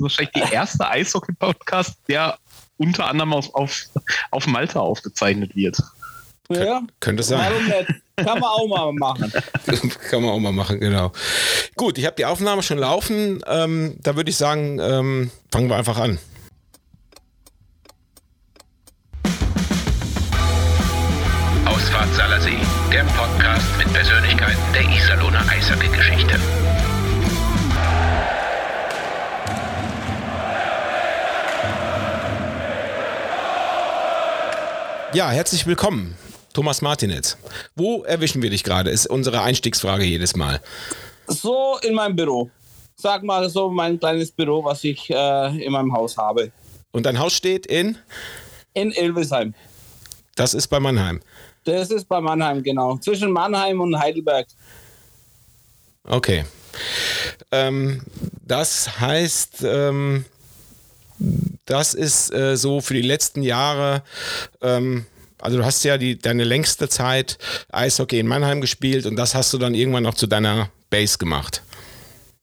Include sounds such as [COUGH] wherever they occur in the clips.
wahrscheinlich die erste Eishockey-Podcast, der unter anderem auf, auf, auf Malta aufgezeichnet wird. Ja, könnte sein. Warum nicht? Kann man auch mal machen. [LAUGHS] Kann man auch mal machen, genau. Gut, ich habe die Aufnahme schon laufen. Ähm, da würde ich sagen, ähm, fangen wir einfach an. Ausfahrt Salersee, der Podcast mit Persönlichkeiten der Iserlohner Eishockey-Geschichte. Ja, herzlich willkommen, Thomas Martinez. Wo erwischen wir dich gerade? Ist unsere Einstiegsfrage jedes Mal. So in meinem Büro. Sag mal so mein kleines Büro, was ich äh, in meinem Haus habe. Und dein Haus steht in? In Ilvesheim. Das ist bei Mannheim. Das ist bei Mannheim, genau. Zwischen Mannheim und Heidelberg. Okay. Ähm, das heißt, ähm, das ist äh, so für die letzten Jahre. Ähm, also du hast ja die, deine längste Zeit Eishockey in Mannheim gespielt und das hast du dann irgendwann noch zu deiner Base gemacht.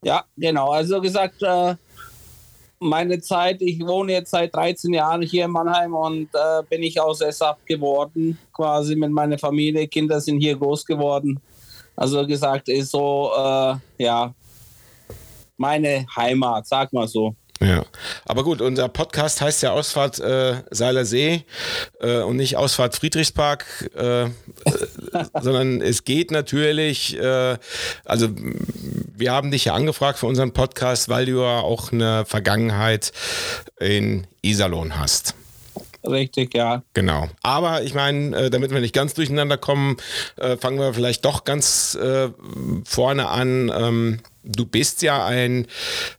Ja, genau. Also gesagt, äh, meine Zeit, ich wohne jetzt seit 13 Jahren hier in Mannheim und äh, bin ich aus sesshaft geworden, quasi mit meiner Familie. Kinder sind hier groß geworden. Also gesagt, ist so, äh, ja, meine Heimat, sag mal so. Ja, aber gut, unser Podcast heißt ja Ausfahrt äh, Seiler See äh, und nicht Ausfahrt Friedrichspark, äh, [LAUGHS] sondern es geht natürlich, äh, also wir haben dich ja angefragt für unseren Podcast, weil du ja auch eine Vergangenheit in Iserlohn hast. Richtig, ja. Genau. Aber ich meine, äh, damit wir nicht ganz durcheinander kommen, äh, fangen wir vielleicht doch ganz äh, vorne an. Ähm, du bist ja ein,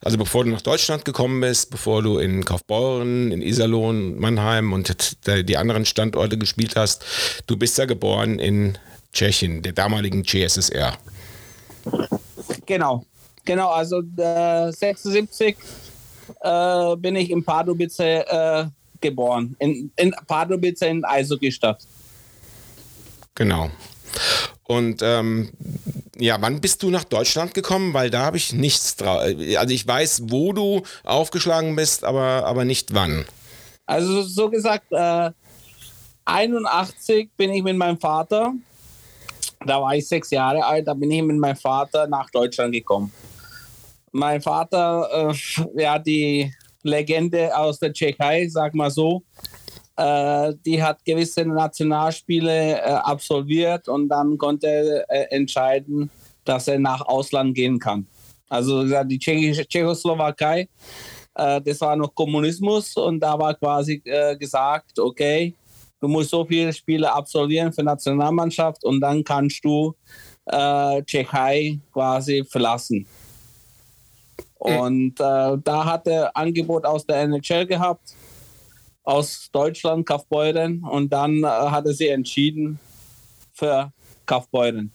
also bevor du nach Deutschland gekommen bist, bevor du in Kaufbeuren, in Iserlohn, Mannheim und die anderen Standorte gespielt hast, du bist ja geboren in Tschechien, der damaligen CSSR. Genau, genau, also äh, 76 äh, bin ich in Pardubice äh, geboren, in, in Pardubice in Eishockey-Stadt. Genau. Und ähm, ja, wann bist du nach Deutschland gekommen? Weil da habe ich nichts drauf. Also ich weiß, wo du aufgeschlagen bist, aber, aber nicht wann. Also so gesagt, äh, 81 bin ich mit meinem Vater, da war ich sechs Jahre alt, da bin ich mit meinem Vater nach Deutschland gekommen. Mein Vater, äh, ja, die Legende aus der Tschechei, sag mal so, äh, die hat gewisse Nationalspiele äh, absolviert und dann konnte er äh, entscheiden, dass er nach Ausland gehen kann. Also die Tschechische Tschechoslowakei, äh, das war noch Kommunismus und da war quasi äh, gesagt, okay, du musst so viele Spiele absolvieren für Nationalmannschaft und dann kannst du äh, Tschechei quasi verlassen. Hm. Und da hat er Angebot aus der NHL gehabt aus Deutschland, Kaufbeuren. Und dann äh, hatte sie entschieden für Kaufbeuren.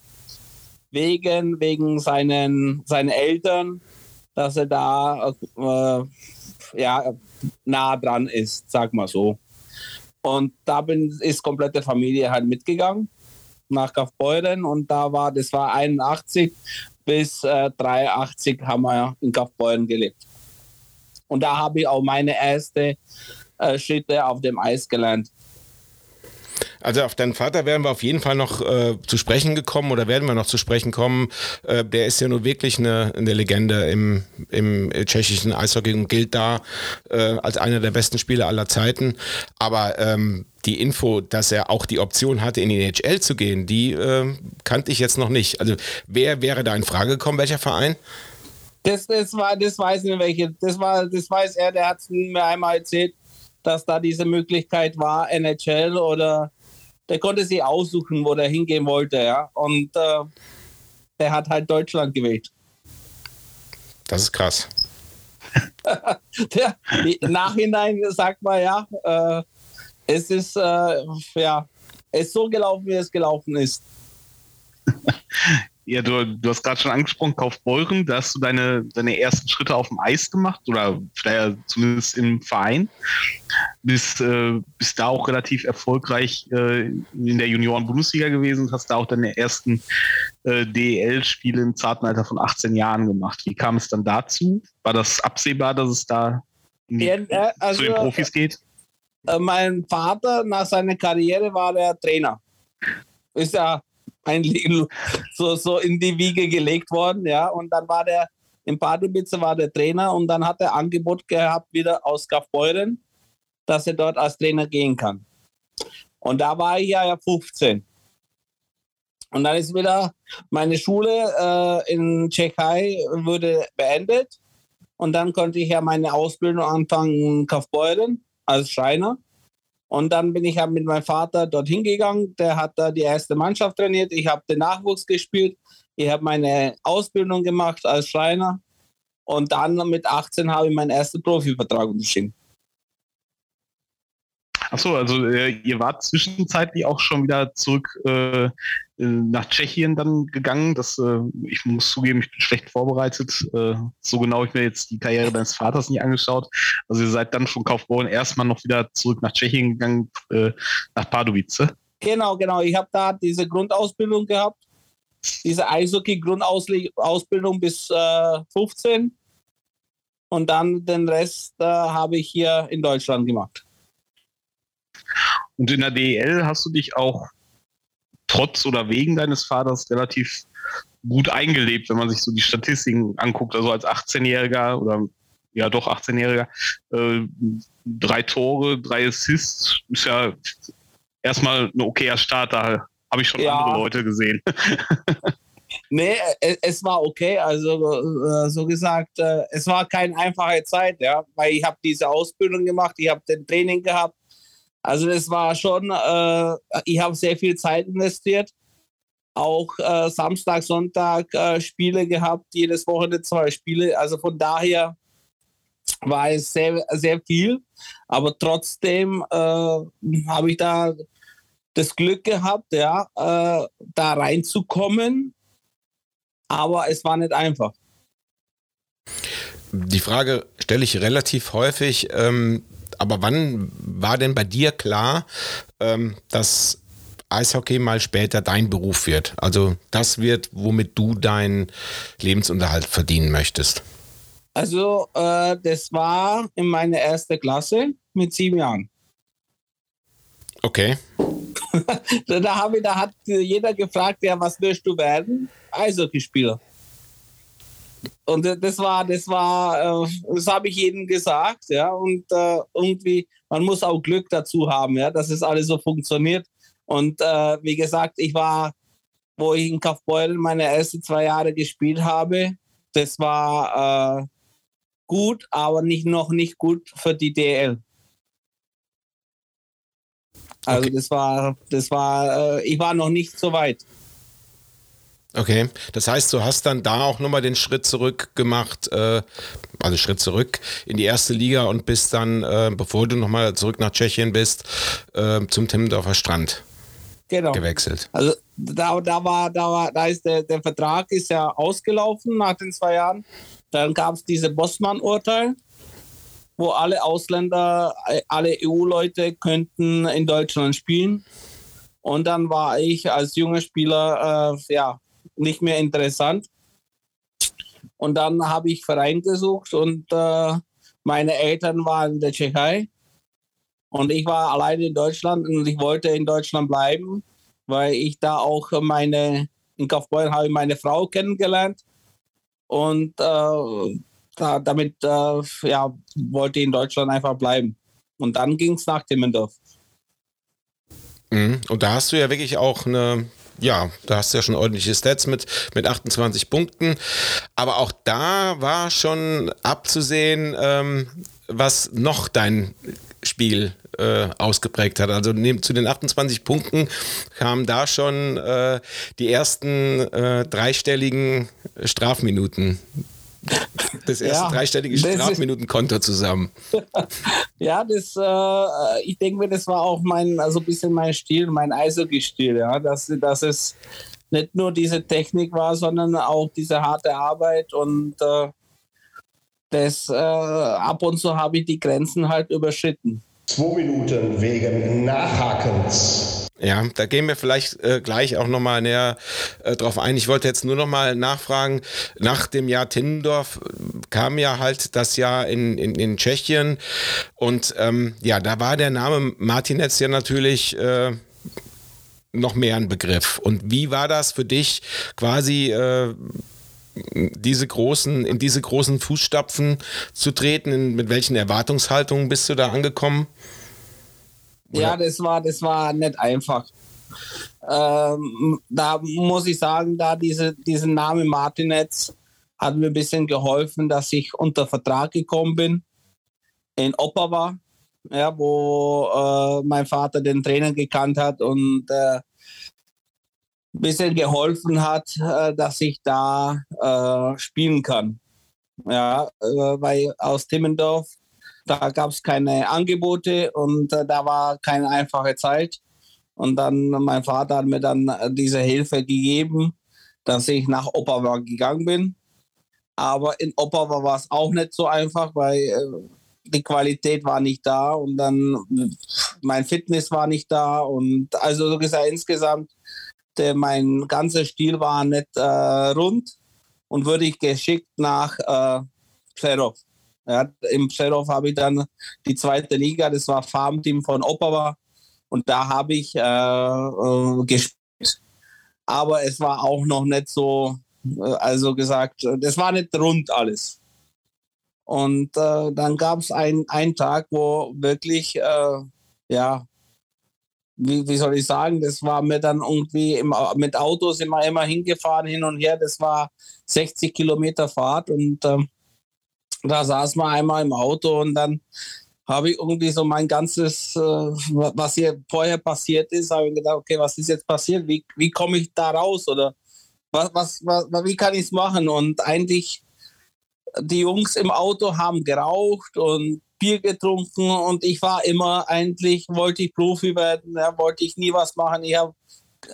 Wegen, wegen seinen, seinen Eltern, dass er da äh, ja, nah dran ist, sag mal so. Und da bin, ist komplette Familie halt mitgegangen nach Kaufbeuren und da war, das war 81 bis äh, 83 haben wir in Kaufbeuren gelebt. Und da habe ich auch meine erste äh, Schritte auf dem Eis gelernt. Also auf deinen Vater werden wir auf jeden Fall noch äh, zu sprechen gekommen oder werden wir noch zu sprechen kommen. Äh, der ist ja nur wirklich eine, eine Legende im, im tschechischen Eishockey und gilt da äh, als einer der besten Spieler aller Zeiten. Aber ähm, die Info, dass er auch die Option hatte, in die NHL zu gehen, die äh, kannte ich jetzt noch nicht. Also wer wäre da in Frage gekommen, welcher Verein? Das, das, war, das weiß nicht welche. Das, war, das weiß er, der hat es mir einmal erzählt dass da diese Möglichkeit war, NHL oder der konnte sich aussuchen, wo der hingehen wollte, ja. Und äh, der hat halt Deutschland gewählt. Das ist krass. [LAUGHS] der, Nachhinein sagt man ja, äh, es ist äh, ja, es ist so gelaufen, wie es gelaufen ist. [LAUGHS] ja, du, du hast gerade schon angesprochen, Kaufbeuren, da hast du deine, deine ersten Schritte auf dem Eis gemacht oder vielleicht zumindest im Verein. Bist, äh, bist da auch relativ erfolgreich äh, in der Junioren-Bundesliga gewesen und hast da auch deine ersten äh, DEL-Spiele im zarten Alter von 18 Jahren gemacht. Wie kam es dann dazu? War das absehbar, dass es da die, ja, äh, also, zu den Profis geht? Äh, mein Vater nach seiner Karriere war der Trainer. Ist ja ein so, so in die Wiege gelegt worden, ja. Und dann war der in Pardubice war der Trainer und dann hat er Angebot gehabt wieder aus Kaufbeuren, dass er dort als Trainer gehen kann. Und da war ich ja 15. Und dann ist wieder meine Schule äh, in Tschechei wurde beendet. Und dann konnte ich ja meine Ausbildung anfangen in Kaufbeuren als Schreiner. Und dann bin ich halt mit meinem Vater dorthin gegangen. Der hat da die erste Mannschaft trainiert. Ich habe den Nachwuchs gespielt. Ich habe meine Ausbildung gemacht als Schreiner. Und dann mit 18 habe ich meinen ersten Profivertrag unterschrieben. Achso, also äh, ihr wart zwischenzeitlich auch schon wieder zurück äh, äh, nach Tschechien dann gegangen. Das, äh, ich muss zugeben, ich bin schlecht vorbereitet. Äh, so genau ich mir jetzt die Karriere deines Vaters nicht angeschaut. Also ihr seid dann von Kaufbeuren erstmal noch wieder zurück nach Tschechien gegangen, äh, nach Pardubice. Genau, genau. Ich habe da diese Grundausbildung gehabt, diese Eishockey-Grundausbildung bis 15. Und dann den Rest habe ich hier in Deutschland gemacht. Und in der DEL hast du dich auch trotz oder wegen deines Vaters relativ gut eingelebt, wenn man sich so die Statistiken anguckt. Also als 18-Jähriger oder ja doch 18-Jähriger, äh, drei Tore, drei Assists, ist ja erstmal ein okayer Start. Da habe ich schon ja. andere Leute gesehen. [LAUGHS] nee, es war okay. Also äh, so gesagt, äh, es war keine einfache Zeit, ja, weil ich habe diese Ausbildung gemacht, ich habe den Training gehabt, also es war schon, äh, ich habe sehr viel Zeit investiert. Auch äh, Samstag, Sonntag äh, Spiele gehabt, jedes Wochenende zwei Spiele. Also von daher war es sehr, sehr viel. Aber trotzdem äh, habe ich da das Glück gehabt, ja, äh, da reinzukommen. Aber es war nicht einfach. Die Frage stelle ich relativ häufig. Ähm aber wann war denn bei dir klar, ähm, dass Eishockey mal später dein Beruf wird? Also das wird, womit du deinen Lebensunterhalt verdienen möchtest? Also äh, das war in meiner ersten Klasse mit sieben Jahren. Okay. [LAUGHS] da, habe, da hat jeder gefragt, ja, was willst du werden? Eishockeyspieler. Und das war, das war, äh, das habe ich jedem gesagt, ja. Und äh, irgendwie, man muss auch Glück dazu haben, ja, dass es alles so funktioniert. Und äh, wie gesagt, ich war, wo ich in Kaufbeuren meine ersten zwei Jahre gespielt habe, das war äh, gut, aber nicht noch nicht gut für die DL. Also okay. das war, das war, äh, ich war noch nicht so weit. Okay, das heißt, du hast dann da auch nochmal den Schritt zurück gemacht, äh, also Schritt zurück in die erste Liga und bist dann, äh, bevor du nochmal zurück nach Tschechien bist, äh, zum Timmendorfer Strand genau. gewechselt. Also da, da war, da war, da ist der, der Vertrag ist ja ausgelaufen nach den zwei Jahren. Dann gab es diese Bossmann-Urteil, wo alle Ausländer, alle EU-Leute könnten in Deutschland spielen. Und dann war ich als junger Spieler äh, ja, nicht mehr interessant. Und dann habe ich Verein gesucht und äh, meine Eltern waren in der Tschechei und ich war alleine in Deutschland und ich wollte in Deutschland bleiben, weil ich da auch meine, in Kaufbeuren habe ich meine Frau kennengelernt und äh, da, damit äh, ja, wollte ich in Deutschland einfach bleiben. Und dann ging es nach Timmendorf. Mhm. Und da hast du ja wirklich auch eine ja, da hast du ja schon ordentliche Stats mit, mit 28 Punkten. Aber auch da war schon abzusehen, ähm, was noch dein Spiel äh, ausgeprägt hat. Also neben, zu den 28 Punkten kamen da schon äh, die ersten äh, dreistelligen Strafminuten. Das erste ja, dreistellige Strafminutenkonto zusammen. [LAUGHS] ja, das, äh, ich denke mir, das war auch mein, also ein bisschen mein Stil, mein Eishockey-Stil, ja, dass, dass es nicht nur diese Technik war, sondern auch diese harte Arbeit und äh, das äh, ab und zu habe ich die Grenzen halt überschritten. Zwei Minuten wegen Nachhakens. Ja, da gehen wir vielleicht äh, gleich auch nochmal näher äh, drauf ein. Ich wollte jetzt nur nochmal nachfragen, nach dem Jahr Tinnendorf kam ja halt das Jahr in, in, in Tschechien und ähm, ja, da war der Name Martinez ja natürlich äh, noch mehr ein Begriff. Und wie war das für dich quasi äh, diese großen, in diese großen Fußstapfen zu treten? In, mit welchen Erwartungshaltungen bist du da angekommen? Ja, das war, das war nicht einfach. Ähm, da muss ich sagen, da diese, diesen Name Martinez hat mir ein bisschen geholfen, dass ich unter Vertrag gekommen bin in Opava, ja, wo äh, mein Vater den Trainer gekannt hat und äh, ein bisschen geholfen hat, äh, dass ich da äh, spielen kann. Ja, äh, weil aus Timmendorf da gab es keine Angebote und äh, da war keine einfache Zeit. Und dann, mein Vater hat mir dann äh, diese Hilfe gegeben, dass ich nach Opava gegangen bin. Aber in Opava war es auch nicht so einfach, weil äh, die Qualität war nicht da und dann mein Fitness war nicht da. Und also so gesagt, insgesamt, der, mein ganzer Stil war nicht äh, rund und wurde ich geschickt nach äh, Plerov. Ja, Im Sheriff habe ich dann die zweite Liga, das war Farmteam von Opava und da habe ich äh, äh, gespielt. Aber es war auch noch nicht so, äh, also gesagt, das war nicht rund alles. Und äh, dann gab es ein, einen Tag, wo wirklich, äh, ja, wie, wie, soll ich sagen, das war mir dann irgendwie im, mit Autos immer, immer hingefahren, hin und her. Das war 60 Kilometer Fahrt und ähm, da saß man einmal im Auto und dann habe ich irgendwie so mein ganzes, äh, was hier vorher passiert ist, habe ich gedacht, okay, was ist jetzt passiert? Wie, wie komme ich da raus? Oder was, was, was wie kann ich es machen? Und eigentlich, die Jungs im Auto haben geraucht und Bier getrunken und ich war immer eigentlich, wollte ich Profi werden, ja, wollte ich nie was machen. Ich habe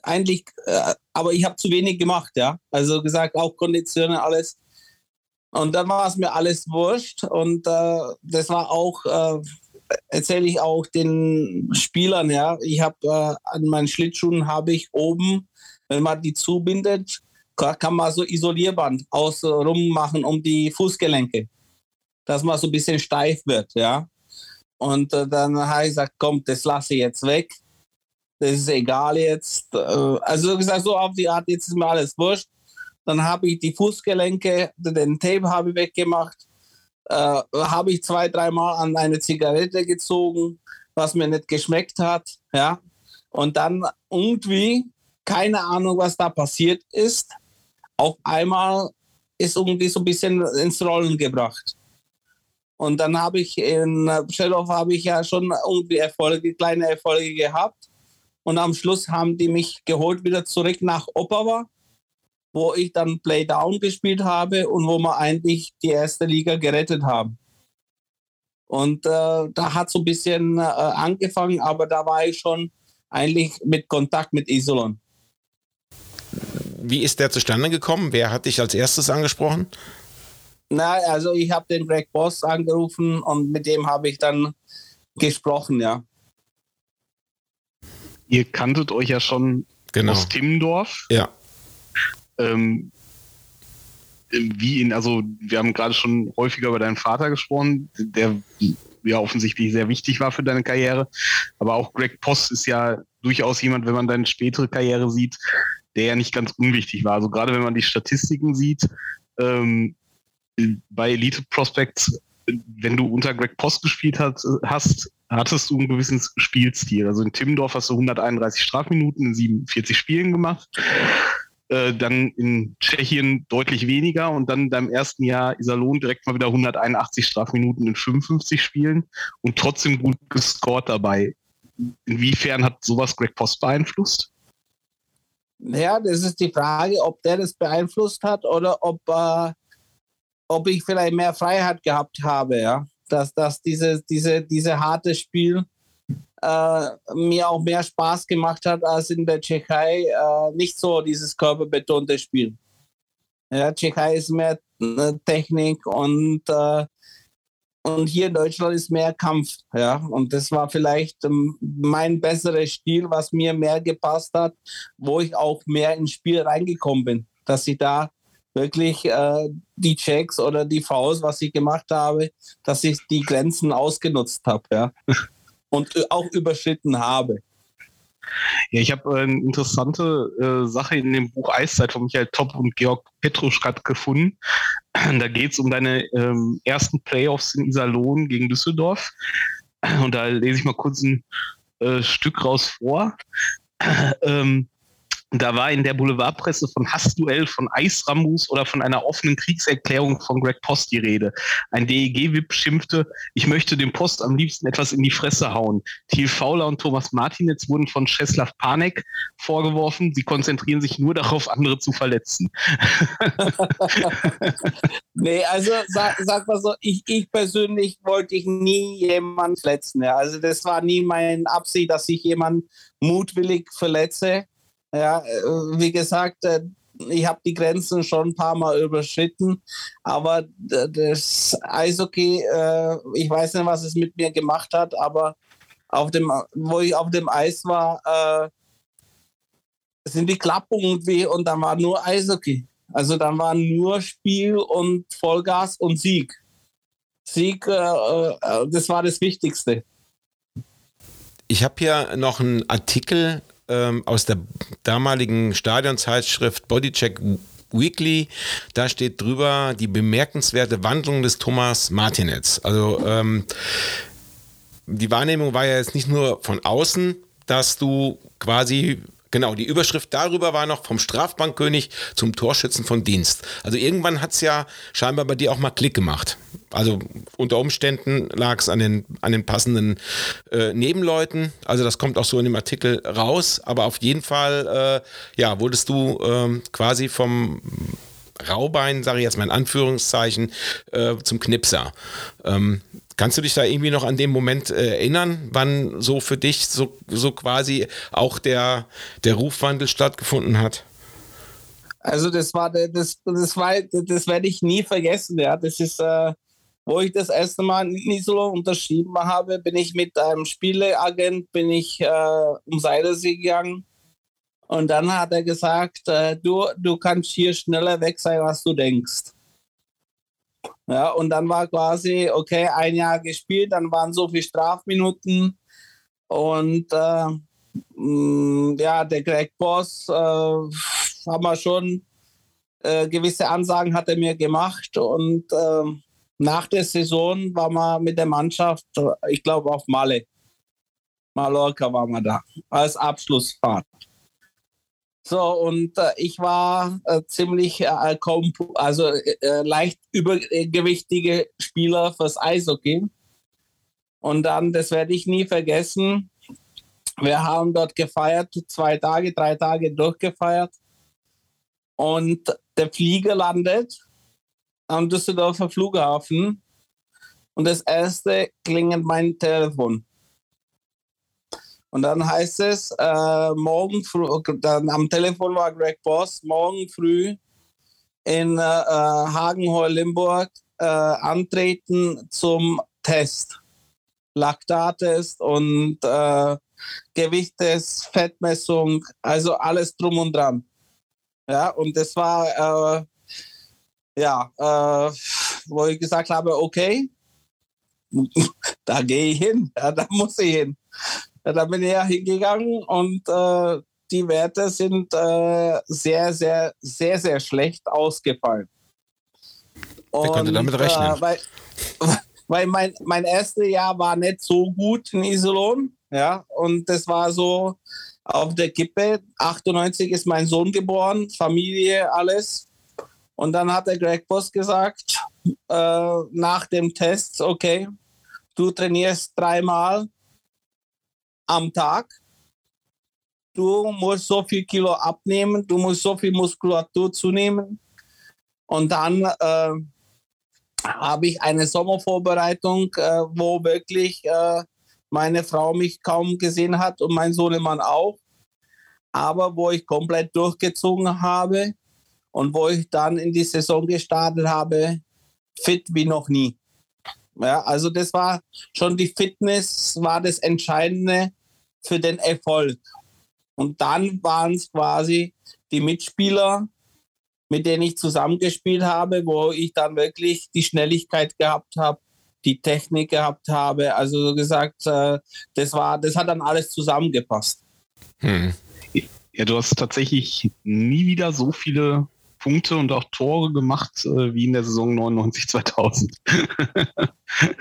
eigentlich, äh, aber ich habe zu wenig gemacht, ja. Also gesagt, auch Konditionen, alles. Und dann war es mir alles wurscht. Und äh, das war auch, äh, erzähle ich auch den Spielern, ja. Ich habe äh, an meinen Schlittschuhen habe ich oben, wenn man die zubindet, kann man so Isolierband außenrum machen um die Fußgelenke, dass man so ein bisschen steif wird, ja. Und äh, dann habe ich gesagt, komm, das lasse ich jetzt weg. Das ist egal jetzt. Äh, also gesagt, so auf die Art, jetzt ist mir alles wurscht. Dann habe ich die Fußgelenke, den Tape habe ich weggemacht. Äh, habe ich zwei, dreimal an eine Zigarette gezogen, was mir nicht geschmeckt hat. Ja. Und dann irgendwie, keine Ahnung, was da passiert ist, auf einmal ist irgendwie so ein bisschen ins Rollen gebracht. Und dann habe ich in Pschelow habe ich ja schon irgendwie Erfolge, kleine Erfolge gehabt. Und am Schluss haben die mich geholt wieder zurück nach Opava wo ich dann Playdown gespielt habe und wo wir eigentlich die erste Liga gerettet haben. Und äh, da hat so ein bisschen äh, angefangen, aber da war ich schon eigentlich mit Kontakt mit Isolon. Wie ist der zustande gekommen? Wer hat dich als erstes angesprochen? Na, also ich habe den Greg Boss angerufen und mit dem habe ich dann gesprochen, ja. Ihr kanntet euch ja schon genau. aus Timmendorf. Ja ähm, wie ihn, also wir haben gerade schon häufiger über deinen Vater gesprochen, der ja offensichtlich sehr wichtig war für deine Karriere. Aber auch Greg Post ist ja durchaus jemand, wenn man deine spätere Karriere sieht, der ja nicht ganz unwichtig war. Also gerade wenn man die Statistiken sieht, ähm, bei Elite Prospects, wenn du unter Greg Post gespielt hast, hast, hattest du einen gewissen Spielstil. Also in Timmendorf hast du 131 Strafminuten in 47 Spielen gemacht. Äh, dann in Tschechien deutlich weniger und dann deinem ersten Jahr Iserlohn direkt mal wieder 181 Strafminuten in 55 Spielen und trotzdem gut gescored dabei. Inwiefern hat sowas Greg Post beeinflusst? Ja, das ist die Frage, ob der das beeinflusst hat oder ob, äh, ob ich vielleicht mehr Freiheit gehabt habe, ja. Dass, dass diese, diese, diese harte Spiel, äh, mir auch mehr Spaß gemacht hat als in der Tschechei. Äh, nicht so dieses körperbetonte Spiel. Ja, Tschechei ist mehr äh, Technik und, äh, und hier in Deutschland ist mehr Kampf. Ja, und das war vielleicht ähm, mein besseres Stil, was mir mehr gepasst hat, wo ich auch mehr ins Spiel reingekommen bin. Dass ich da wirklich äh, die Checks oder die Faust, was ich gemacht habe, dass ich die Grenzen ausgenutzt habe. Ja. Und äh, auch überschritten habe. Ja, ich habe äh, eine interessante äh, Sache in dem Buch Eiszeit von Michael Topp und Georg Petruschkat gefunden. [CLEARS THROAT] Da geht es um deine ähm, ersten Playoffs in Iserlohn gegen Düsseldorf. Und da lese ich mal kurz ein äh, Stück raus vor. [CLEARS THROAT] Ähm, da war in der Boulevardpresse von Hassduell, von Eisramus oder von einer offenen Kriegserklärung von Greg Post die Rede. Ein DEG-Wip schimpfte, ich möchte dem Post am liebsten etwas in die Fresse hauen. Thiel Fauler und Thomas Martinitz wurden von Czeslaw Panek vorgeworfen, sie konzentrieren sich nur darauf, andere zu verletzen. [LAUGHS] nee, also sag, sag mal so, ich, ich persönlich wollte ich nie jemanden verletzen. Ja. Also das war nie meine Absicht, dass ich jemanden mutwillig verletze. Ja, äh, wie gesagt, äh, ich habe die Grenzen schon ein paar Mal überschritten, aber das Eishockey, äh, ich weiß nicht, was es mit mir gemacht hat, aber auf dem, wo ich auf dem Eis war, sind die Klappen irgendwie und dann war nur Eishockey. Also dann war nur Spiel und Vollgas und Sieg. Sieg, das war das Wichtigste. Ich habe hier noch einen Artikel ähm, aus der damaligen Stadionzeitschrift Bodycheck Weekly. Da steht drüber die bemerkenswerte Wandlung des Thomas Martinez. Also ähm, die Wahrnehmung war ja jetzt nicht nur von außen, dass du quasi Genau, die Überschrift darüber war noch vom Strafbankkönig zum Torschützen von Dienst. Also irgendwann hat es ja scheinbar bei dir auch mal Klick gemacht. Also unter Umständen lag es an den, an den passenden äh, Nebenleuten. Also das kommt auch so in dem Artikel raus. Aber auf jeden Fall, äh, ja, wurdest du äh, quasi vom Raubein, sage ich jetzt mal in Anführungszeichen, äh, zum Knipser. Ähm, Kannst du dich da irgendwie noch an den Moment äh, erinnern, wann so für dich so, so quasi auch der, der Rufwandel stattgefunden hat? Also das war das, das war das werde ich nie vergessen. Ja, das ist äh, wo ich das erste Mal in Iserlohn unterschrieben habe, bin ich mit einem Spieleagent bin ich äh, um Seidesee gegangen und dann hat er gesagt, äh, du du kannst hier schneller weg sein, als du denkst. Ja, und dann war quasi, okay, ein Jahr gespielt, dann waren so viele Strafminuten und äh, mm, ja, der Greg Boss äh, haben wir schon äh, gewisse Ansagen hat er mir gemacht und äh, nach der Saison waren wir mit der Mannschaft, ich glaube auf Malle. Mallorca waren wir da als Abschlussfahrt. So, und äh, ich war äh, ziemlich äh, kaum, also äh, leicht übergewichtige Spieler fürs Eishockey. Und dann, das werde ich nie vergessen, wir haben dort gefeiert, zwei Tage, drei Tage durchgefeiert. Und der Flieger landet am Düsseldorfer Flughafen. Und das erste klingelt mein Telefon. Und dann heißt es, äh, morgen früh, dann am Telefon war Greg Boss, morgen früh in äh, Hagenheuer-Limburg äh, antreten zum Test. Laktattest und äh, Gewichtest, Fettmessung, also alles drum und dran. Ja, und das war, äh, ja, äh, wo ich gesagt habe, okay, [LAUGHS] da gehe ich hin, ja, da muss ich hin. Ja, da bin ich ja hingegangen und äh, die Werte sind äh, sehr, sehr, sehr, sehr schlecht ausgefallen. Wer konnte damit äh, rechnen? Weil, weil mein, mein erstes Jahr war nicht so gut in Iserlohn. Ja, und das war so auf der Kippe. 98 ist mein Sohn geboren, Familie, alles. Und dann hat der Greg Boss gesagt, äh, nach dem Test, okay, du trainierst dreimal am Tag. Du musst so viel Kilo abnehmen, du musst so viel Muskulatur zunehmen. Und dann äh, habe ich eine Sommervorbereitung, äh, wo wirklich äh, meine Frau mich kaum gesehen hat und mein Sohnemann auch. Aber wo ich komplett durchgezogen habe und wo ich dann in die Saison gestartet habe, fit wie noch nie. Ja, also das war schon die Fitness, war das Entscheidende für den Erfolg. Und dann waren es quasi die Mitspieler, mit denen ich zusammengespielt habe, wo ich dann wirklich die Schnelligkeit gehabt habe, die Technik gehabt habe. Also so gesagt, äh, das war, das hat dann alles zusammengepasst. Hm. Ja, du hast tatsächlich nie wieder so viele Punkte und auch Tore gemacht äh, wie in der Saison 99 2000.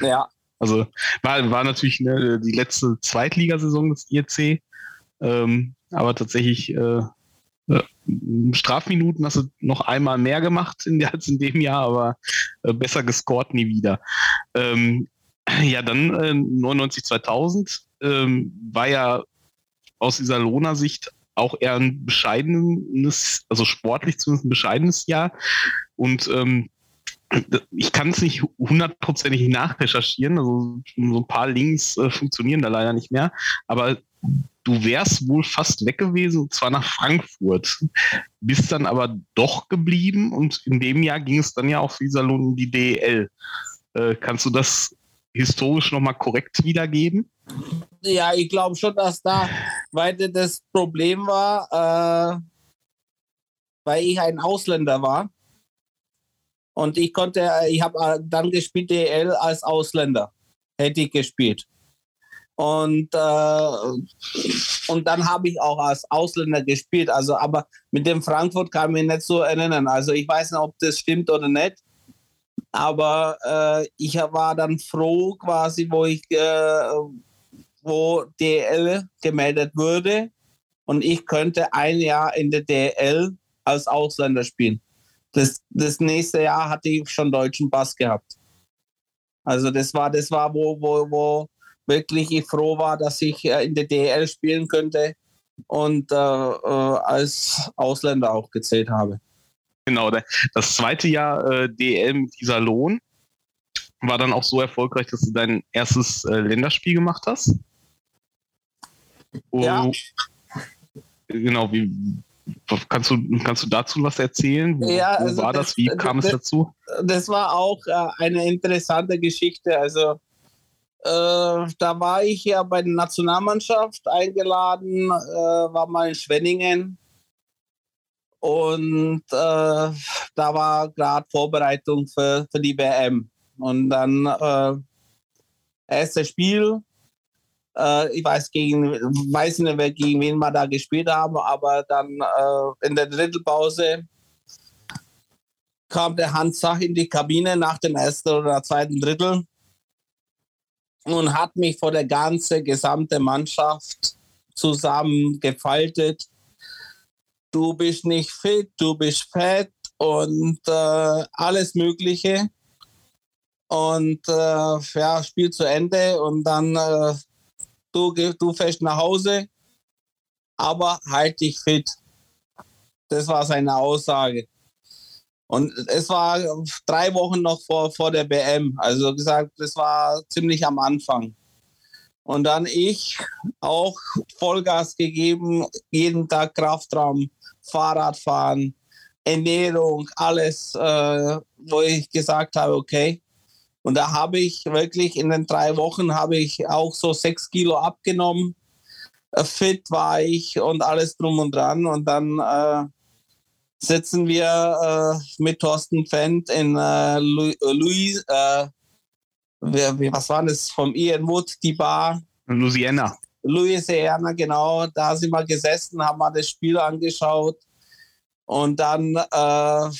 ja. Also war, war natürlich ne, die letzte Zweitligasaison des IEC, ähm, aber tatsächlich äh, äh, Strafminuten hast du noch einmal mehr gemacht in als in dem Jahr, aber äh, besser gescored nie wieder. Ähm, ja, dann äh, 99 2000 ähm, war ja aus dieser Lohner-Sicht auch eher ein bescheidenes, also sportlich zumindest ein bescheidenes Jahr. Und ähm, ich kann es nicht hundertprozentig nachrecherchieren, also so ein paar Links äh, funktionieren da leider nicht mehr, aber du wärst wohl fast weg gewesen, und zwar nach Frankfurt. Bist dann aber doch geblieben und in dem Jahr ging es dann ja auch für Iserlohn in die DEL. Äh, kannst du das historisch nochmal korrekt wiedergeben? Ja, ich glaube schon, dass da weiter das Problem war, äh, weil ich ein Ausländer war. Und ich konnte, ich habe äh, dann gespielt DL als Ausländer, hätte ich gespielt. Und, äh, und dann habe ich auch als Ausländer gespielt. Also, aber mit dem Frankfurt kann ich mich nicht so erinnern. Also ich weiß nicht, ob das stimmt oder nicht. Aber äh, ich war dann froh, quasi, wo ich, äh, wo DL gemeldet wurde. Und ich könnte ein Jahr in der DL als Ausländer spielen. Das, das nächste Jahr hatte ich schon deutschen Pass gehabt. Also das war, das war, wo, wo, wo wirklich ich froh war, dass ich äh, in der DL spielen könnte und äh, äh, als Ausländer auch gezählt habe. Genau, das zweite Jahr äh, DL mit dieser Lohn war dann auch so erfolgreich, dass du dein erstes äh, Länderspiel gemacht hast. Oh, ja. Genau, wie, kannst, du, kannst du dazu was erzählen? Wo, ja, also wo war das? Wie kam das, es dazu? Das war auch äh, eine interessante Geschichte. Also äh, da war ich ja bei der Nationalmannschaft eingeladen, äh, war mal in Schwenningen. Und äh, da war gerade Vorbereitung für, für die WM. Und dann äh, erstes Spiel. Äh, ich weiß, gegen, weiß nicht, gegen wen wir da gespielt haben, aber dann äh, in der Drittelpause kam der Hans Sach in die Kabine nach dem ersten oder zweiten Drittel und hat mich vor der ganzen gesamten Mannschaft zusammengefaltet. Du bist nicht fit, du bist fett und äh, alles Mögliche. Und äh, ja, Spiel zu Ende und dann äh, du, du fährst nach Hause, aber halt dich fit. Das war seine Aussage. Und es war drei Wochen noch vor, vor der BM. Also gesagt, das war ziemlich am Anfang. Und dann ich auch Vollgas gegeben, jeden Tag Kraftraum, Fahrradfahren, Ernährung, alles, äh, wo ich gesagt habe, okay. Und da habe ich wirklich in den drei Wochen habe ich auch so sechs Kilo abgenommen. Äh, fit war ich und alles drum und dran. Und dann äh, sitzen wir äh, mit Thorsten Fendt in äh, Louis, äh, wie, was war das, vom Ian Wood, die Bar? Louisiana. Louisiana, genau. Da sind wir gesessen, haben mal das Spiel angeschaut. Und dann äh,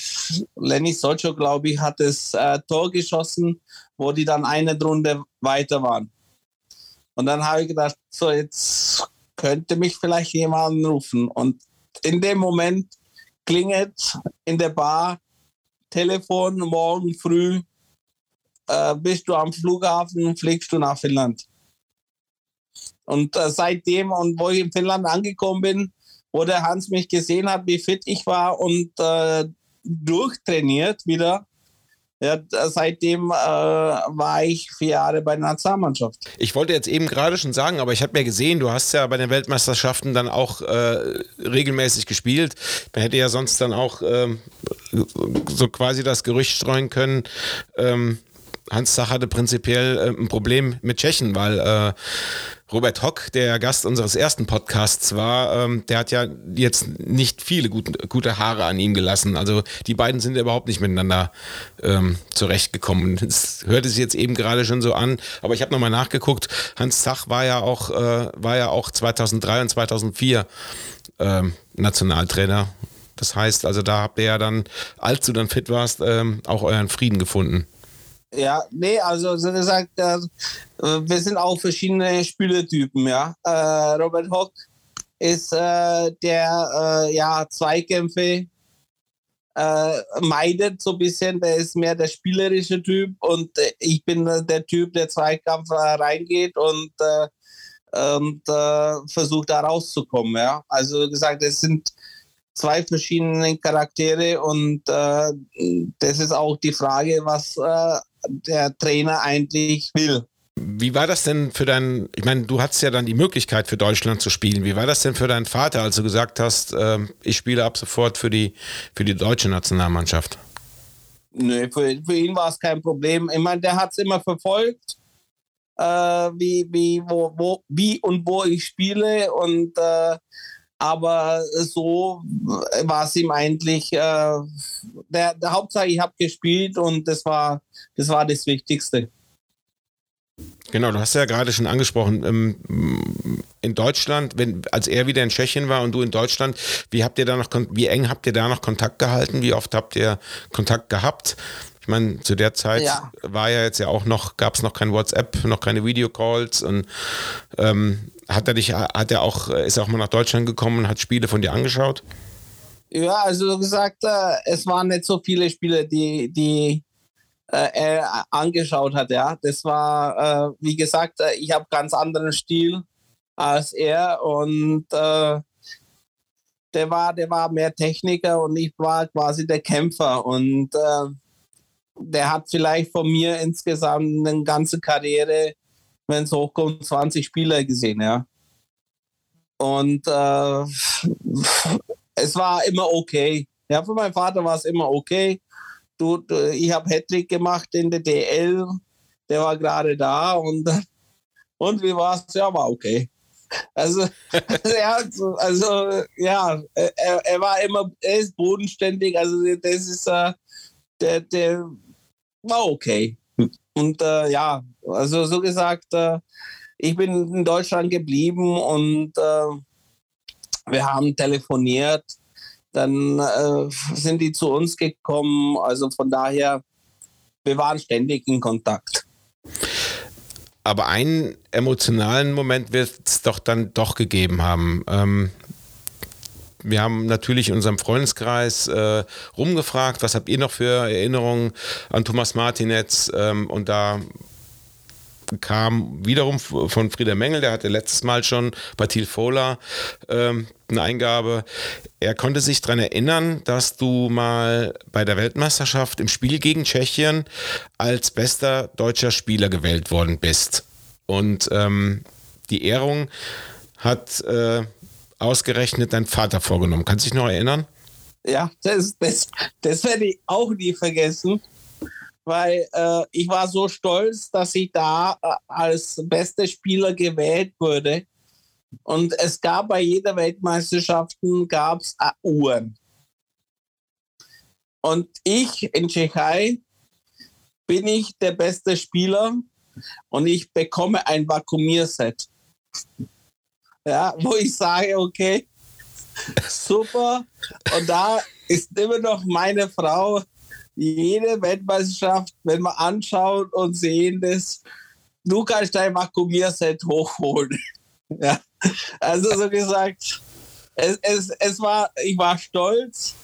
Lenny Socho, glaube ich, hat das äh, Tor geschossen, wo die dann eine Runde weiter waren. Und dann habe ich gedacht, so jetzt könnte mich vielleicht jemand anrufen. Und in dem Moment klingelt in der Bar, Telefon morgen früh, äh, bist du am Flughafen, fliegst du nach Finnland. Und äh, seitdem, und wo ich in Finnland angekommen bin, wo der Hans mich gesehen hat, wie fit ich war und äh, durchtrainiert wieder, Ja, seitdem äh, war ich vier Jahre bei der Nationalmannschaft. Ich wollte jetzt eben gerade schon sagen, aber ich habe ja gesehen, du hast ja bei den Weltmeisterschaften dann auch äh, regelmäßig gespielt. Man hätte ja sonst dann auch ähm, so quasi das Gerücht streuen können. Ähm, Hans Zach hatte prinzipiell äh, ein Problem mit Tschechen, weil äh, Robert Hock, der Gast unseres ersten Podcasts war, ähm, der hat ja jetzt nicht viele gute, gute Haare an ihm gelassen. Also die beiden sind ja überhaupt nicht miteinander ähm, zurechtgekommen. Das hörte sich jetzt eben gerade schon so an, aber ich habe nochmal nachgeguckt. Hans Zach war ja auch, äh, war ja auch 2003 und 2004 ähm, Nationaltrainer. Das heißt, also da habt ihr ja dann, als du dann fit warst, ähm, auch euren Frieden gefunden. Ja, nee, also so gesagt, äh, wir sind auch verschiedene Spielertypen, ja. Äh, Robert Hock ist äh, der ja Zweikämpfe meidet so ein bisschen, der ist mehr der spielerische Typ und ich bin der Typ, der Zweikampf reingeht und und versucht da rauszukommen, ja. Also gesagt, es sind zwei verschiedene Charaktere und das ist auch die Frage, was der Trainer eigentlich will. Wie war das denn für deinen, ich meine, du hattest ja dann die Möglichkeit für Deutschland zu spielen. Wie war das denn für deinen Vater, als du gesagt hast, äh, ich spiele ab sofort für die, für die deutsche Nationalmannschaft? Nö, für, für ihn war es kein Problem. Ich meine, der hat es immer verfolgt, äh, wie, wie, wo, wo, wie und wo ich spiele. Und äh, aber so war es ihm eigentlich, äh, der, der Hauptsache, ich habe gespielt und das war, das war das Wichtigste. Genau, du hast ja gerade schon angesprochen, ähm, in Deutschland, wenn, als er wieder in Tschechien war und du in Deutschland, wie habt ihr da noch, wie eng habt ihr da noch Kontakt gehalten? Wie oft habt ihr Kontakt gehabt? Ich meine, zu der Zeit ja. war ja jetzt ja auch noch, gab es noch kein WhatsApp, noch keine Videocalls und ähm, hat er dich, hat er auch, ist er auch mal nach Deutschland gekommen und hat Spiele von dir angeschaut? Ja, also gesagt, äh, es waren nicht so viele Spiele, die, die äh, er angeschaut hat. Ja, das war, äh, wie gesagt, äh, ich habe ganz anderen Stil als er und äh, der war, der war mehr Techniker und ich war quasi der Kämpfer und äh, der hat vielleicht von mir insgesamt eine ganze Karriere, wenn es hochkommt, 20 Spieler gesehen, ja. Und äh, es war immer okay. Ja, für meinen Vater war es immer okay. Du, du ich habe Hattrick gemacht in der DL, der war gerade da und, und wie es? Ja, war okay. Also, [LAUGHS] ja, also, ja, er, er war immer, er ist bodenständig, also das ist, äh, der, der war okay. Und äh, ja, also so gesagt, äh, ich bin in Deutschland geblieben und äh, wir haben telefoniert. Dann äh, sind die zu uns gekommen. Also von daher, wir waren ständig in Kontakt. Aber einen emotionalen Moment wird es doch dann doch gegeben haben. Ähm, wir haben natürlich in unserem Freundeskreis äh, rumgefragt, was habt ihr noch für Erinnerungen an Thomas Martinetz? Ähm, und da kam wiederum von Frieder Mengel, der hatte letztes Mal schon bei Thiel Fohler ähm, eine Eingabe. Er konnte sich daran erinnern, dass du mal bei der Weltmeisterschaft im Spiel gegen Tschechien als bester deutscher Spieler gewählt worden bist. Und ähm, die Ehrung hat äh, ausgerechnet dein Vater vorgenommen. Kannst du dich noch erinnern? Ja, das, das, das werde ich auch nie vergessen, weil äh, ich war so stolz, dass ich da äh, als bester Spieler gewählt wurde. Und es gab bei jeder Weltmeisterschaft gab's äh, Uhren. Und ich in Tschechei bin ich der beste Spieler und ich bekomme ein Vakuumierset ja, wo ich sage, okay, super. Und da ist immer noch meine Frau jede Weltmeisterschaft, wenn wir anschauen und sehen das, du kannst dein Vakuumierset hochholen. [LAUGHS] ja. Also so gesagt, es, es, es war, ich war stolz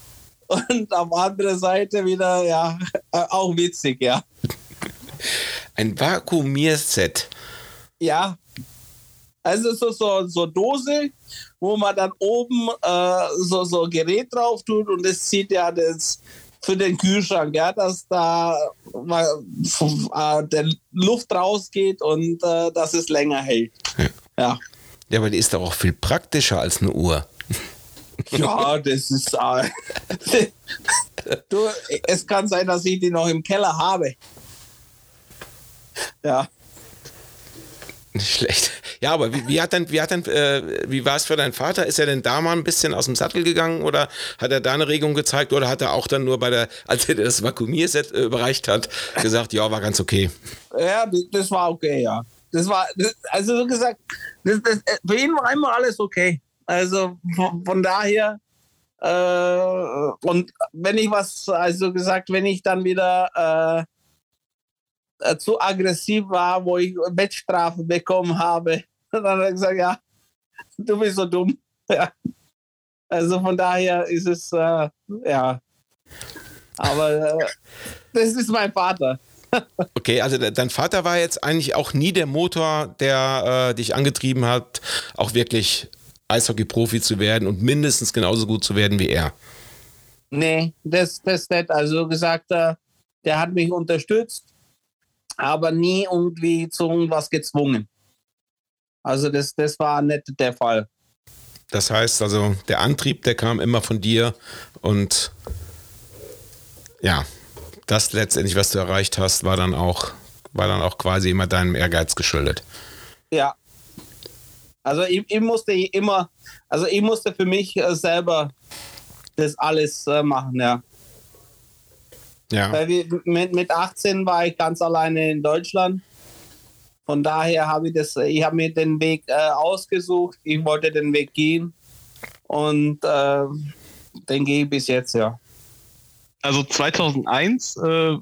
und auf andere Seite wieder, ja, auch witzig, ja. Ein Vakuumierset. Ja, also so, so, so Dose, wo man dann oben äh, so, so Gerät drauf tut und das zieht ja das, für den Kühlschrank, ja, dass da äh, der Luft rausgeht und äh, dass es länger hält. Ja. ja. Ja, aber die ist doch auch viel praktischer als eine Uhr. [LAUGHS] Ja, das ist. Äh, [LAUGHS] du, es kann sein, dass ich die noch im Keller habe. Ja. Nicht schlecht. Ja, aber wie, wie hat denn, wie hat denn, äh, wie war es für deinen Vater? Ist er denn da mal ein bisschen aus dem Sattel gegangen oder hat er da eine Regung gezeigt oder hat er auch dann nur bei der, [LAUGHS] als er das Vakuumierset äh, überreicht hat, gesagt, ja, war ganz okay? Ja, das, war okay, ja. Das war, das, also so gesagt, das, das, für ihn war immer alles okay. Also von, von daher, äh, und wenn ich was, also gesagt, wenn ich dann wieder äh, zu aggressiv war, wo ich Wettstrafe bekommen habe, [LAUGHS] dann hat er gesagt, ja, du bist so dumm. [LAUGHS] Ja. Also von daher ist es, äh, ja. Aber äh, das ist mein Vater. [LAUGHS] Okay, also dein Vater war jetzt eigentlich auch nie der Motor, der äh, dich angetrieben hat, auch wirklich Eishockey-Profi zu werden und mindestens genauso gut zu werden wie er. Nee, das, das nicht. Also gesagt, äh, der hat mich unterstützt, aber nie irgendwie zu irgendwas gezwungen. Also das, das war nicht der Fall. Das heißt also, der Antrieb, der kam immer von dir und ja, das letztendlich, was du erreicht hast, war dann auch, war dann auch quasi immer deinem Ehrgeiz geschuldet. Ja. Also ich, ich musste immer, also ich musste für mich äh, selber das alles äh, machen, ja. Ja. Weil wir, mit, mit 18 war ich ganz alleine in Deutschland. Von daher habe ich das, ich habe mir den Weg äh, ausgesucht. Ich wollte den Weg gehen und äh, den gehe ich bis jetzt, ja. Also 2001 äh,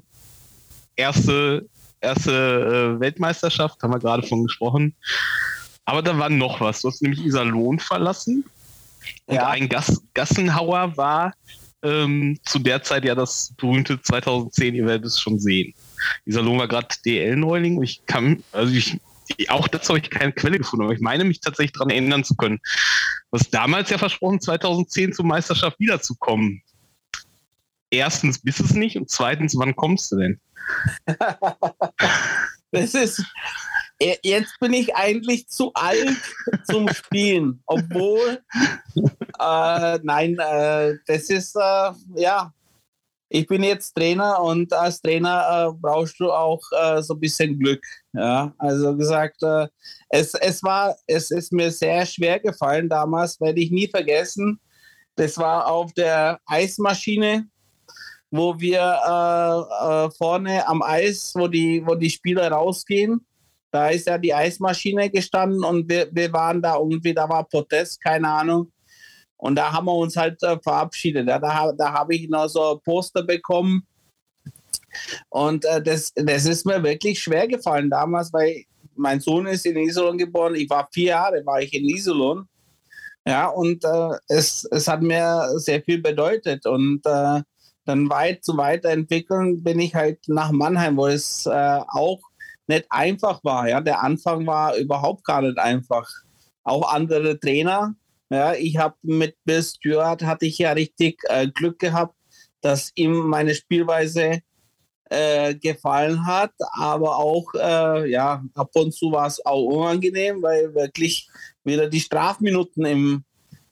erste erste äh, Weltmeisterschaft, haben wir gerade von gesprochen. Aber da war noch was. Du hast nämlich Iserlohn verlassen. Und Ja. ein Gas Gassenhauer war ähm, zu der Zeit ja das berühmte 2010, ihr werdet es schon sehen. Iserlohn war gerade DL-Neuling. Ich kann, also ich, auch dazu habe ich keine Quelle gefunden, aber ich meine mich tatsächlich daran erinnern zu können. Hast damals ja versprochen, 2010 zur Meisterschaft wiederzukommen. Erstens bist es nicht und zweitens, wann kommst du denn? [LAUGHS] Das ist. e- Jetzt bin ich eigentlich zu alt zum Spielen, obwohl. Äh, nein, äh, das ist äh, ja. Ich bin jetzt Trainer und als Trainer äh, brauchst du auch äh, so ein bisschen Glück. Ja, also gesagt, äh, es, es war, es ist mir sehr schwer gefallen damals, werde ich nie vergessen. Das war auf der Eismaschine wo wir äh, äh, vorne am Eis, wo die, wo die Spieler rausgehen, da ist ja die Eismaschine gestanden und wir, wir waren da irgendwie, da war Protest, keine Ahnung. Und da haben wir uns halt äh, verabschiedet. Ja, da da habe ich noch so Poster bekommen. Und äh, das, das ist mir wirklich schwer gefallen damals, weil mein Sohn ist in Iserlohn geboren. Ich war vier Jahre, war ich in Iserlohn. Ja, und äh, es, es hat mir sehr viel bedeutet. Und äh, dann weit zu weiterentwickeln bin ich halt nach Mannheim, wo es äh, auch nicht einfach war. Ja, der Anfang war überhaupt gar nicht einfach. Auch andere Trainer. Ja, ich habe mit Bill Stewart hatte ich ja richtig äh, Glück gehabt, dass ihm meine Spielweise äh, gefallen hat, aber auch äh, ja ab und zu war es auch unangenehm, weil wirklich wieder die Strafminuten im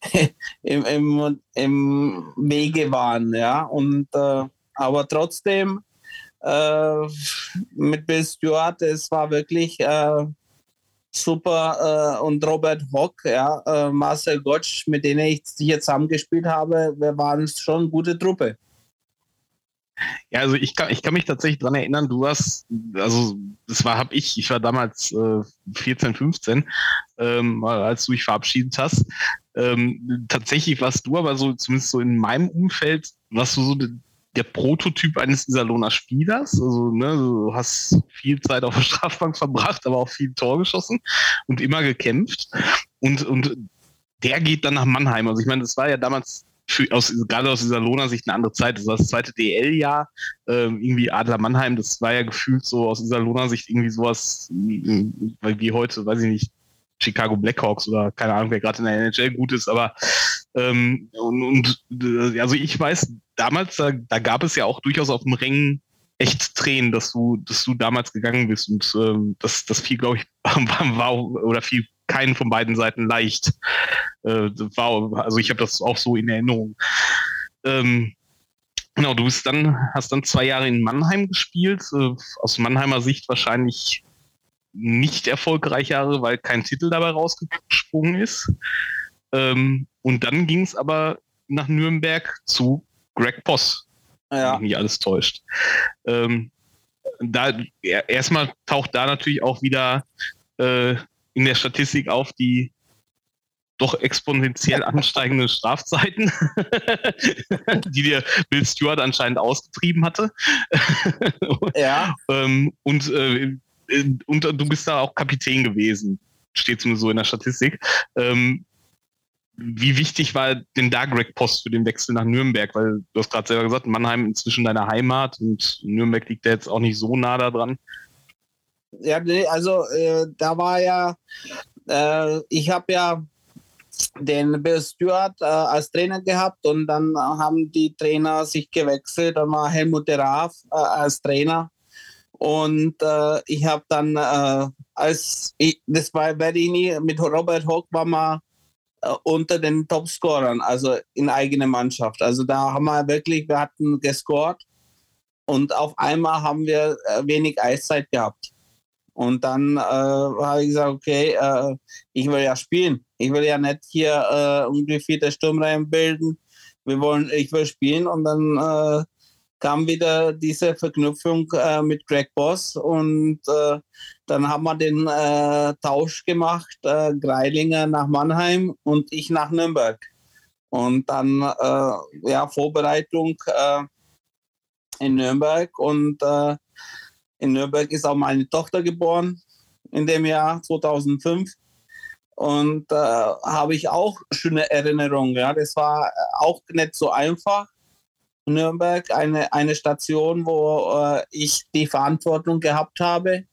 [LAUGHS] im, im, im Wege waren, ja. Und äh, aber trotzdem äh, mit Bill Stewart, es war wirklich äh, super äh, und Robert Hock, ja, äh, Marcel Gottsch, mit denen ich hier zusammengespielt habe, wir waren schon eine gute Truppe. Ja, also ich kann, ich kann mich tatsächlich dran erinnern, du warst, also das war, hab ich, ich war damals äh, 14, 15, ähm, als du dich verabschiedet hast. Ähm, tatsächlich warst du aber so, zumindest so in meinem Umfeld, warst du so der Prototyp eines Iserlohner Spielers. Also, ne, du hast viel Zeit auf der Strafbank verbracht, aber auch viel Tor geschossen und immer gekämpft. Und, und der geht dann nach Mannheim. Also ich meine, das war ja damals für, aus, gerade aus dieser Lohner-Sicht eine andere Zeit. Das war das zweite DL-Jahr. Ähm, irgendwie Adler Mannheim, das war ja gefühlt so aus dieser Lohner-Sicht irgendwie sowas, mm, weil wie heute, weiß ich nicht, Chicago Blackhawks oder keine Ahnung, wer gerade in der NHL gut ist, aber Ähm, und, und äh, also ich weiß, damals, da, da gab es ja auch durchaus auf dem Rängen echt Tränen, dass du, dass du damals gegangen bist. Und ähm, das, das fiel, glaube ich, [LAUGHS] war, war, oder fiel keinen von beiden Seiten leicht. Äh, war, also ich habe das auch so in Erinnerung. Ähm, genau, du bist dann, hast dann zwei Jahre in Mannheim gespielt. Äh, aus Mannheimer Sicht wahrscheinlich nicht erfolgreich Jahre, weil kein Titel dabei rausgesprungen ist. Ähm, und dann ging es aber nach Nürnberg zu Greg Poss, ja. wenn mich alles täuscht. Ähm, da erstmal taucht da natürlich auch wieder äh, in der Statistik auf die doch exponentiell [LAUGHS] ansteigenden Strafzeiten, [LAUGHS] die dir Bill Stewart anscheinend ausgetrieben hatte. [LAUGHS] ja. ähm, und, äh, und du bist da auch Kapitän gewesen, steht zumindest so in der Statistik. Ähm, wie wichtig war denn da Greg Post für den Wechsel nach Nürnberg? Weil du hast gerade selber gesagt, Mannheim inzwischen deine Heimat und Nürnberg liegt ja jetzt auch nicht so nah da dran. Ja, nee, also äh, da war ja, äh, ich habe ja den Bill Stewart äh, als Trainer gehabt und dann haben die Trainer sich gewechselt. Dann war Helmut Raaf äh, als Trainer und äh, ich habe dann äh, als ich, das war werde ich nie mit Robert Hock war mal unter den Topscorern, also in eigener Mannschaft. Also da haben wir wirklich, wir hatten gescored und auf einmal haben wir äh, wenig Eiszeit gehabt. Und dann äh, habe ich gesagt, okay, äh, ich will ja spielen. Ich will ja nicht hier äh, irgendwie vierte Sturmreihen bilden. Wir wollen, ich will spielen. Und dann äh, kam wieder diese Verknüpfung äh, mit Greg Boss und äh, dann haben wir den äh, Tausch gemacht, äh, Greilinger nach Mannheim und ich nach Nürnberg. Und dann äh, ja Vorbereitung äh, in Nürnberg und in Nürnberg ist auch meine Tochter geboren in dem Jahr 2005. Und habe ich auch schöne Erinnerungen. Ja. Das war auch nicht so einfach. Nürnberg, eine, eine Station, wo äh, ich die Verantwortung gehabt habe.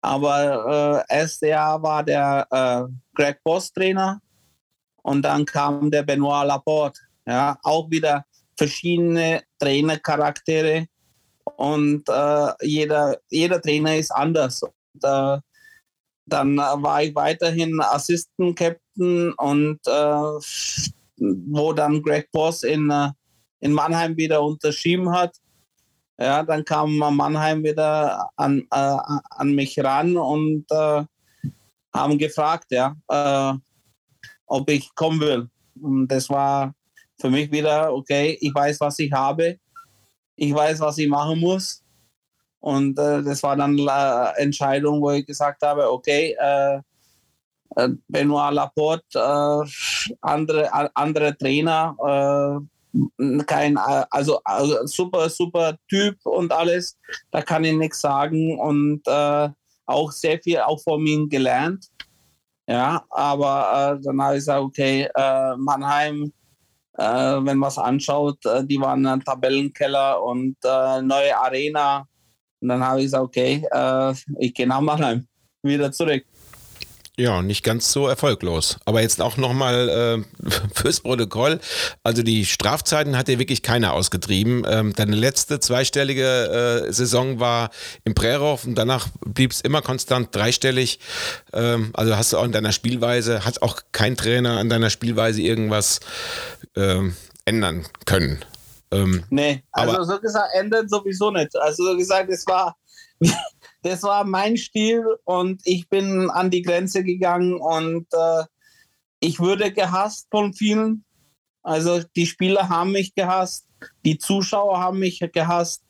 Aber äh, erste Jahr war der äh, Greg Boss Trainer und dann kam der Benoit Laporte. Ja, auch wieder verschiedene Trainercharaktere und äh, jeder, jeder Trainer ist anders. Und, äh, dann war ich weiterhin Assistant Captain und äh, wo dann Greg Boss in, äh, in Mannheim wieder unterschrieben hat. Ja, dann kam Mannheim wieder an, äh, an mich ran und äh, haben gefragt, ja, ob ich kommen will. Und das war für mich wieder, okay, ich weiß, was ich habe ich weiß, was ich machen muss. Und äh, das war dann eine Entscheidung, wo ich gesagt habe, okay, äh, äh Benoit Laporte, äh, andere, andere Trainer, äh, kein, also, also, super, super Typ und alles, da kann ich nichts sagen und äh, auch sehr viel auch von ihm gelernt. Ja, aber dann habe ich gesagt, okay, Mannheim, äh, wenn man es anschaut, äh, die waren ein Tabellenkeller und äh, neue Arena. Und dann habe ich gesagt, okay, äh, ich gehe nach Mannheim wieder zurück. Ja, nicht ganz so erfolglos. Aber jetzt auch nochmal äh, [LAUGHS] fürs Protokoll. Also die Strafzeiten hat dir wirklich keiner ausgetrieben. Ähm, deine letzte zweistellige äh, Saison war im Prärov und danach blieb es immer konstant dreistellig. Ähm, also hast du auch in deiner Spielweise, hat auch kein Trainer an deiner Spielweise irgendwas ähm, ändern können. Ähm, nee, also so gesagt, ändern sowieso nicht. Also so gesagt, es war [LAUGHS] das war mein Stil und ich bin an die Grenze gegangen und äh, ich wurde gehasst von vielen. Also die Spieler haben mich gehasst, die Zuschauer haben mich gehasst.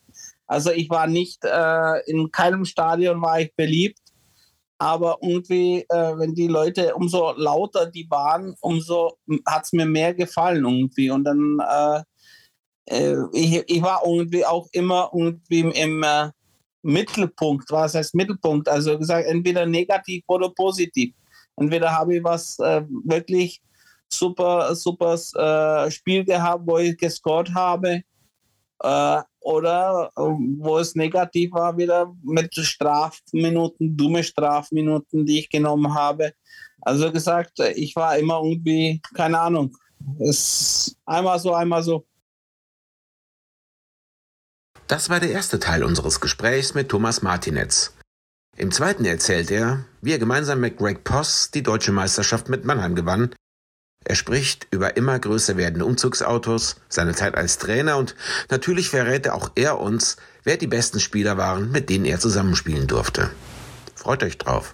Also ich war nicht, äh, in keinem Stadion war ich beliebt, aber irgendwie, äh, wenn die Leute, umso lauter die waren, umso hat es mir mehr gefallen irgendwie. Und dann, äh, äh, ich, ich war irgendwie auch immer irgendwie im, äh, Mittelpunkt. Was heißt Mittelpunkt? Also gesagt, entweder negativ oder positiv. Entweder habe ich was äh, wirklich super, super äh, Spiel gehabt, wo ich gescored habe, äh, oder äh, wo es negativ war, wieder mit Strafminuten, dumme Strafminuten, die ich genommen habe. Also gesagt, ich war immer irgendwie, keine Ahnung, ist einmal so, einmal so. Das war der erste Teil unseres Gesprächs mit Thomas Martinetz. Im zweiten erzählt er, wie er gemeinsam mit Greg Poss die deutsche Meisterschaft mit Mannheim gewann. Er spricht über immer größer werdende Umzugsautos, seine Zeit als Trainer und natürlich verrät er auch er uns, wer die besten Spieler waren, mit denen er zusammenspielen durfte. Freut euch drauf.